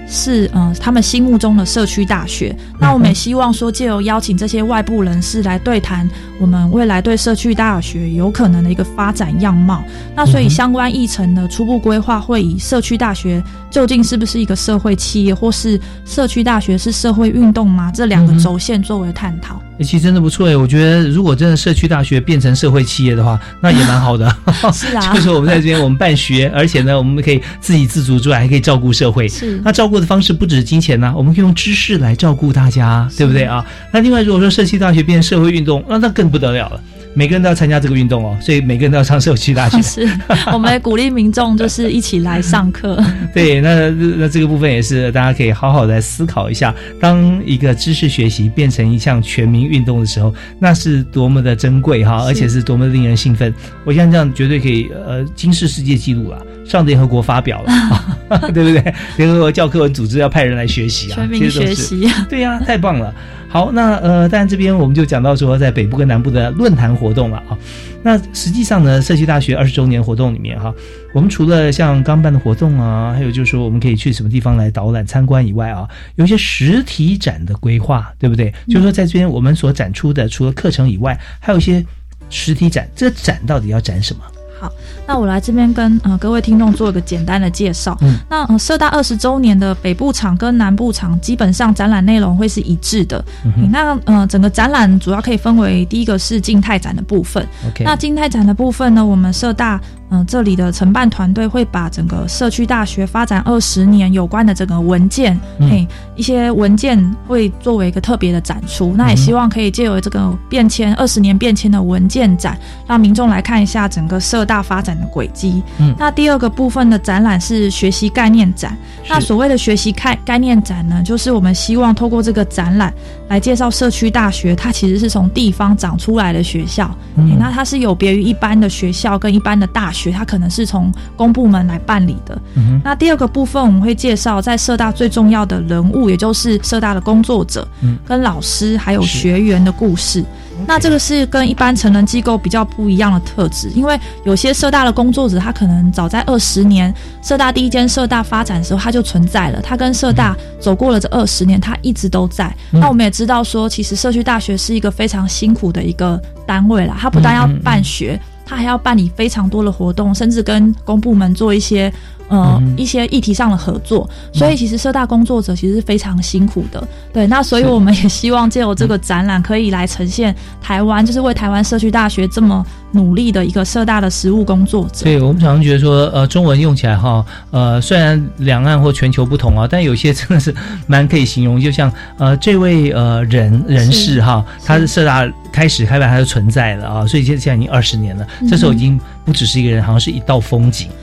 是呃，他们心目中的社区大学。那我们也希望说，借由邀请这些外部人士来对谈我们未来对社区大学有可能的一个发展样貌。那所以相关议程的初步规划会以社区大学究竟是不是一个社会企业，或是社区大学是社会运动吗？这两个轴线作为探讨。其实真的不错哎，我觉得如果真的社区大学变成社会企业的话，那也蛮好的。是啊，就是我们在这边我们办学，而且呢，我们可以自给自足之外，还可以照顾社会。是，那照顾的方式不只是金钱呐，我们可以用知识来照顾大家，对不对啊？那另外，如果说社区大学变成社会运动，那那更不得了了。每个人都要参加这个运动哦，所以每个人都要上社区大学。是，我们鼓励民众就是一起来上课。对，那那这个部分也是大家可以好好的思考一下，当一个知识学习变成一项全民运动的时候，那是多么的珍贵哈，而且是多么令人兴奋。我想这样绝对可以呃，惊世世界纪录了，上联合国发表了，对不对？联合国教科文组织要派人来学习啊，全民学习。对呀，太棒了。好，那呃，当然这边我们就讲到说，在北部跟南部的论坛活动了啊。那实际上呢，社区大学二十周年活动里面哈，我们除了像刚办的活动啊，还有就是说我们可以去什么地方来导览参观以外啊，有一些实体展的规划，对不对？就是说在这边我们所展出的，除了课程以外，还有一些实体展。这个展到底要展什么？好，那我来这边跟呃各位听众做一个简单的介绍。嗯，那呃社大二十周年的北部场跟南部场基本上展览内容会是一致的。嗯，那呃整个展览主要可以分为第一个是静态展的部分。那静态展的部分呢，我们社大。嗯，这里的承办团队会把整个社区大学发展二十年有关的整个文件，嘿，一些文件会作为一个特别的展出。那也希望可以借由这个变迁二十年变迁的文件展，让民众来看一下整个社大发展的轨迹。嗯，那第二个部分的展览是学习概念展。那所谓的学习概概念展呢，就是我们希望透过这个展览来介绍社区大学，它其实是从地方长出来的学校。嗯，那它是有别于一般的学校跟一般的大。学它可能是从公部门来办理的。那第二个部分我们会介绍在社大最重要的人物，也就是社大的工作者，跟老师还有学员的故事。那这个是跟一般成人机构比较不一样的特质，因为有些社大的工作者，他可能早在二十年社大第一间社大发展的时候他就存在了，他跟社大走过了这二十年，他一直都在。那我们也知道说，其实社区大学是一个非常辛苦的一个单位啦，他不但要办学。他还要办理非常多的活动，甚至跟公部门做一些呃、嗯一些议题上的合作。所以其实社大工作者其实是非常辛苦的。对，那所以我们也希望借由这个展览，可以来呈现台湾，就是为台湾社区大学这么努力的一个社大的实务工作者。对我们常常觉得说，呃，中文用起来哈，呃，虽然两岸或全球不同啊，但有些真的是蛮可以形容。就像呃，这位呃人人士哈，他是社大开始开办他就存在了啊，所以现在已经二十年了，嗯这时候已经不只是一个人，好像是一道风景，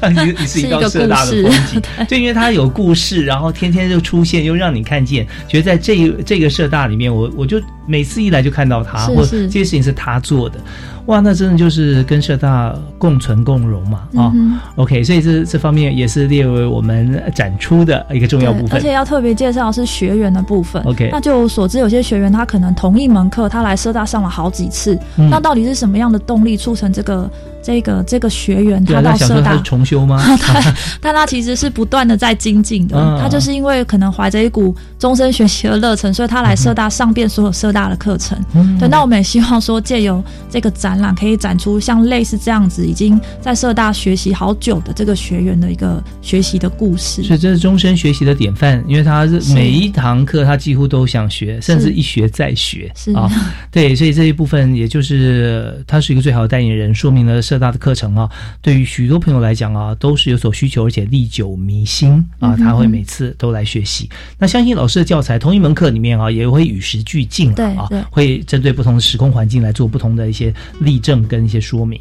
对，也也是一道色大的风景。就，因为他有故事，然后天天就出现，又让你看见，觉得在这一这个社大里面，我我就每次一来就看到他，或这些事情是他做的，哇，那真的就是跟社大共存共荣嘛啊、OK，所以这这方面也是列为我们展出的一个重要部分。而且。要特别介绍的是学员的部分。OK 那就所知，有些学员他可能同一门课，他来社大上了好几次。嗯。那到底是什么样的动力促成这个这个这个学员对啊，到社大？重修吗？但他其实是不断的在精进的，嗯他就是因为可能怀着一股终身学习的热忱，所以他来社大上遍所有社大的课程。嗯对，那我们也希望说，借由这个展览，可以展出像类似这样子已经在社大学习好久的这个学员的一个学习的故事。所以这是终身学习的典范，因为他是是每一堂课他几乎都想学，甚至一学再学是啊。对，所以这一部分也就是他是一个最好的代言人，说明了社大的课程啊，对于许多朋友来讲啊，都是有所需求，而且历久弥新啊，他会每次都来学习。那相信老师的教材，同一门课里面啊，也会与时俱进对啊，会针对不同的时空环境来做不同的一些例证跟一些说明。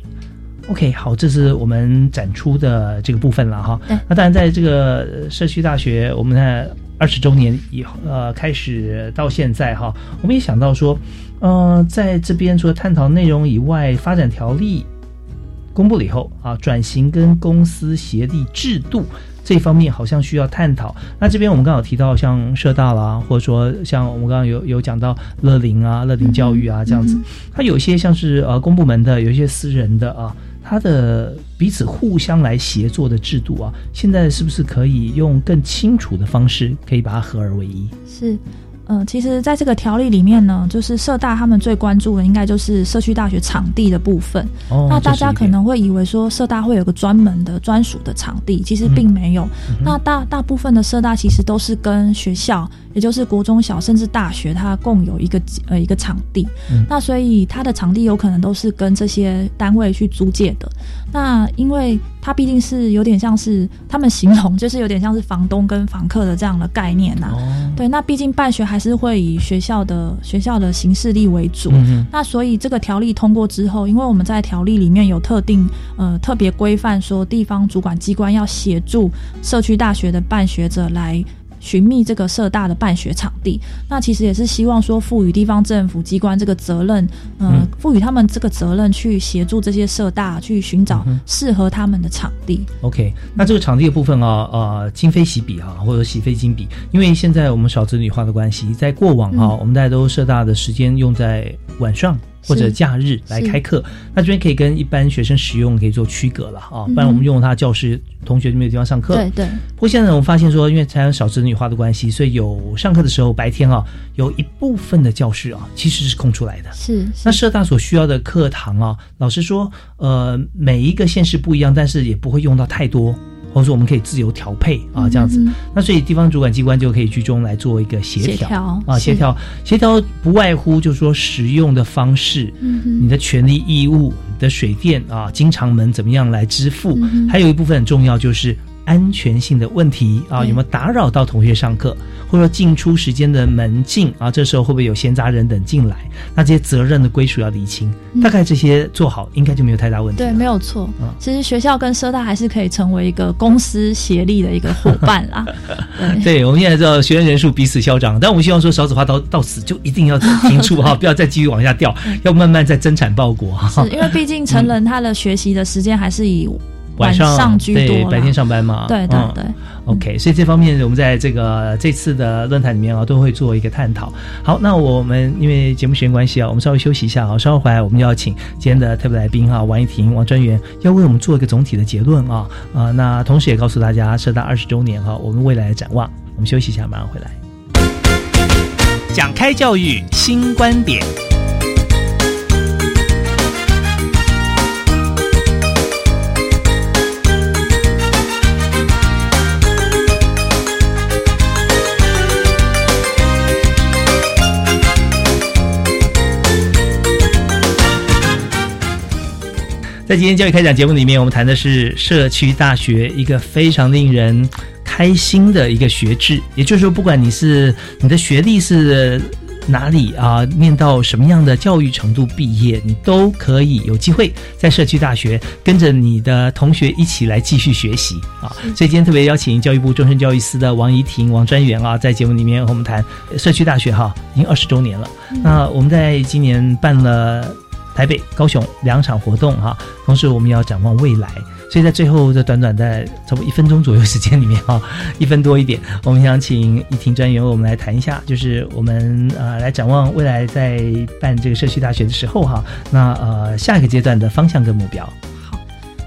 OK，好，这是我们展出的这个部分了哈。那当然，在这个呃社区大学，我们在二十周年以后，呃，开始到现在哈，我们也想到说，呃，在这边除了探讨内容以外，发展条例公布了以后啊，转型跟公司协力制度。这方面好像需要探讨。那这边我们刚好提到像社大啦，或者说像我们刚刚有有讲到乐龄啊、乐龄教育啊这样子，它有一些像是呃公部门的，有一些私人的啊，它的彼此互相来协作的制度啊，现在是不是可以用更清楚的方式，可以把它合而为一？是，呃，其实在这个条例里面呢，就是社大他们最关注的应该就是社区大学场地的部分。哦那大家可能会以为说社大会有个专门的专属的场地，其实并没有。嗯那大大部分的社大其实都是跟学校，也就是国中小甚至大学，它共有一个呃一个场地。嗯那所以它的场地有可能都是跟这些单位去租借的。那因为它毕竟是有点像是他们形容，就是有点像是房东跟房客的这样的概念呐、哦对，那毕竟办学还是会以学校的学校的形式力为主。嗯那所以这个条例通过之后，因为我们在条例里面有特定呃特别规范说，地方主管机关要协助社区大学的办学者来。寻觅这个社大的办学场地，那其实也是希望说赋予地方政府机关这个责任，呃，嗯。赋予他们这个责任去协助这些社大去寻找适合他们的场地。OK，那这个场地的部分啊，呃，今非昔比啊，或者喜非今比，因为现在我们少子女化的关系，在过往啊，嗯。我们大家都社大的时间用在晚上或者假日来开课，那这边可以跟一般学生使用可以做区隔了啊，不然我们用他教室，同学就没有地方上课。对对，不过现在我们发现说，因为台湾少子女化的关系，所以有上课的时候白天啊，有一部分的教室啊其实是空出来的。是。那社大所需要的课堂啊，老实说，呃，每一个县市不一样，但是也不会用到太多，或者说我们可以自由调配啊，这样子。嗯那所以地方主管机关就可以居中来做一个协调啊，协调协调不外乎就是说使用的方式，嗯你的权利义务、你的水电啊、经常门怎么样来支付，嗯还有一部分很重要就是。安全性的问题啊，有没有打扰到同学上课，或者说进出时间的门禁啊？这时候会不会有闲杂人等进来？那这些责任的归属要厘清，嗯大概这些做好，应该就没有太大问题了。对，没有错。嗯其实学校跟社大还是可以成为一个公司协力的一个伙伴啦。对，对，我们现在知道学生人数彼此消长，但我们希望说少子化到到此就一定要停住 哈，不要再继续往下掉，要慢慢再增产报国哈。是因为毕竟成人 他的学习的时间还是以晚上居多啦，对白天上班嘛，对对嗯对。OK，所以这方面我们在这个这次的论坛里面啊，都会做一个探讨。好，那我们因为节目时间关系啊，我们稍微休息一下啊，稍后回来我们要请今天的特别来宾哈、王一婷王专员要为我们做一个总体的结论啊啊、那同时也告诉大家社大二十周年哈、我们未来的展望。我们休息一下，马上回来。讲开教育新观点。在今天教育开讲节目里面，我们谈的是社区大学一个非常令人开心的一个学制，也就是说，不管你是你的学历是。哪里啊？念到什么样的教育程度毕业，你都可以有机会在社区大学跟着你的同学一起来继续学习啊！所以今天特别邀请教育部终身教育司的王怡婷王专员啊，在节目里面和我们谈社区大学哈，已经二十周年了。那我们在今年办了台北、高雄两场活动哈，同时我们要展望未来。所以在最后这短短的差不多一分钟左右时间里面哈，一分多一点，我们想请一婷专员为我们来谈一下，就是我们呃来展望未来在办这个社区大学的时候哈，那呃下一个阶段的方向跟目标。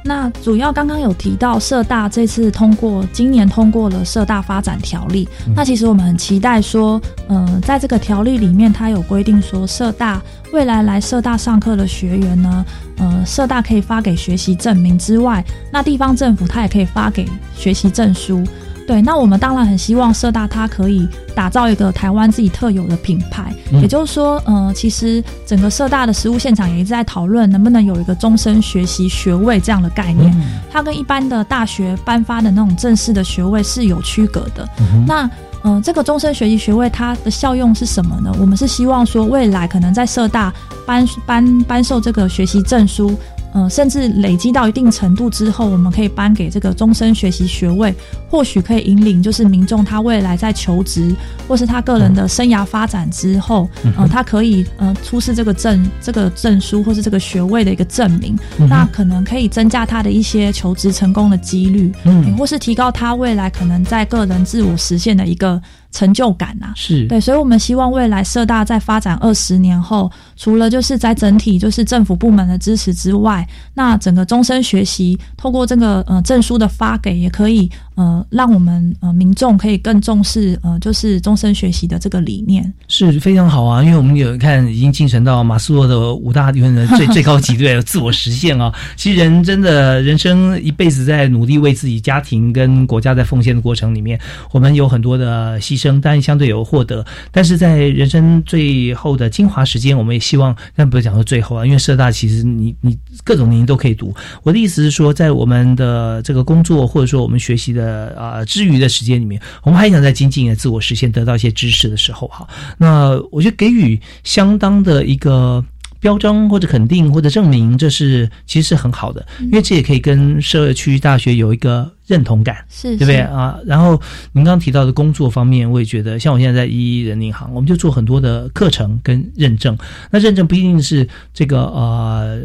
那主要刚刚有提到社大这次通过，今年通过了社大发展条例。那其实我们很期待说，嗯，在这个条例里面，它有规定说，社大未来来社大上课的学员呢，呃，社大可以发给学习证明之外，那地方政府它也可以发给学习证书。对，那我们当然很希望社大它可以打造一个台湾自己特有的品牌，也就是说，呃，其实整个社大的实务现场也一直在讨论，能不能有一个终身学习学位这样的概念，它跟一般的大学颁发的那种正式的学位是有区隔的。那，嗯，这个终身学习学位它的效用是什么呢？我们是希望说，未来可能在社大颁颁颁授这个学习证书。嗯，甚至累积到一定程度之后，我们可以颁给这个终身学习学位，或许可以引领就是民众他未来在求职或是他个人的生涯发展之后，嗯，他可以呃出示这个证这个证书或是这个学位的一个证明，那可能可以增加他的一些求职成功的几率，嗯，或是提高他未来可能在个人自我实现的一个。成就感呐，是对，所以我们希望未来社大在发展二十年后，除了就是在整体就是政府部门的支持之外，那整个终身学习透过这个呃证书的发给，也可以呃让我们呃民众可以更重视呃就是终身学习的这个理念，是非常好啊，因为我们有看已经进程到马斯洛的五大理论的最最高级对自我实现啊，其实人真的人生一辈子在努力为自己家庭跟国家在奉献的过程里面，我们有很多的牺。牲，但相对有获得，但是在人生最后的精华时间，我们也希望，但不是讲到最后啊，因为社大其实你你各种年龄都可以读。我的意思是说，在我们的这个工作或者说我们学习的啊之余的时间里面，我们还想在精进的自我实现，得到一些知识的时候，哈，那我觉得给予相当的一个。标章或者肯定或者证明，这是其实是很好的，因为这也可以跟社区大学有一个认同感，是，对不对啊？然后您刚刚提到的工作方面，我也觉得，像我现在在一一人银行，我们就做很多的课程跟认证。那认证不一定是这个呃，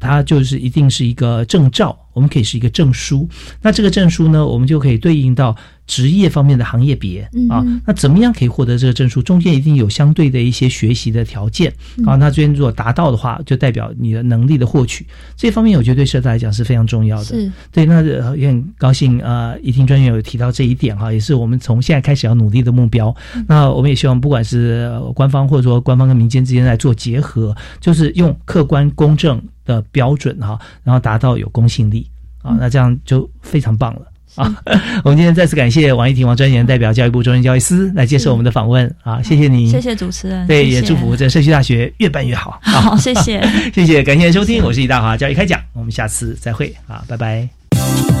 它就是一定是一个证照，我们可以是一个证书。那这个证书呢，我们就可以对应到。职业方面的行业别啊，那怎么样可以获得这个证书？中间一定有相对的一些学习的条件啊。那这边如果达到的话，就代表你的能力的获取。这方面我觉得对社大来讲是非常重要的。是，对，那也很高兴呃，一听专员有提到这一点哈，也是我们从现在开始要努力的目标。那我们也希望不管是官方或者说官方跟民间之间来做结合，就是用客观公正的标准哈，然后达到有公信力啊，那这样就非常棒了。啊，我们今天再次感谢王一婷王专员代表教育部中心教育司来接受我们的访问啊，谢谢你，谢谢主持人，对，也祝福这社区大学越办越好。好，谢谢，谢谢，感谢收听，我是李大华教育开讲，我们下次再会啊，拜拜。